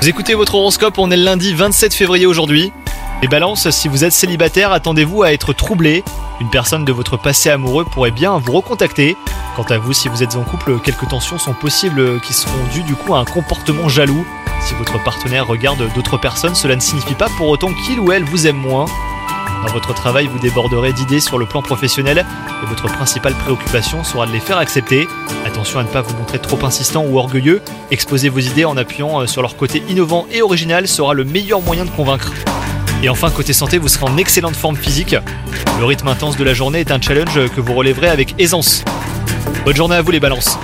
Vous écoutez votre horoscope, on est le lundi 27 février aujourd'hui. Les balances, si vous êtes célibataire, attendez-vous à être troublé. Une personne de votre passé amoureux pourrait bien vous recontacter. Quant à vous, si vous êtes en couple, quelques tensions sont possibles qui seront dues du coup à un comportement jaloux. Si votre partenaire regarde d'autres personnes, cela ne signifie pas pour autant qu'il ou elle vous aime moins. Dans votre travail, vous déborderez d'idées sur le plan professionnel et votre principale préoccupation sera de les faire accepter. Attention à ne pas vous montrer trop insistant ou orgueilleux. Exposer vos idées en appuyant euh, sur leur côté innovant et original sera le meilleur moyen de convaincre. Et enfin, côté santé, vous serez en excellente forme physique. Le rythme intense de la journée est un challenge que vous relèverez avec aisance. Bonne journée à vous les balances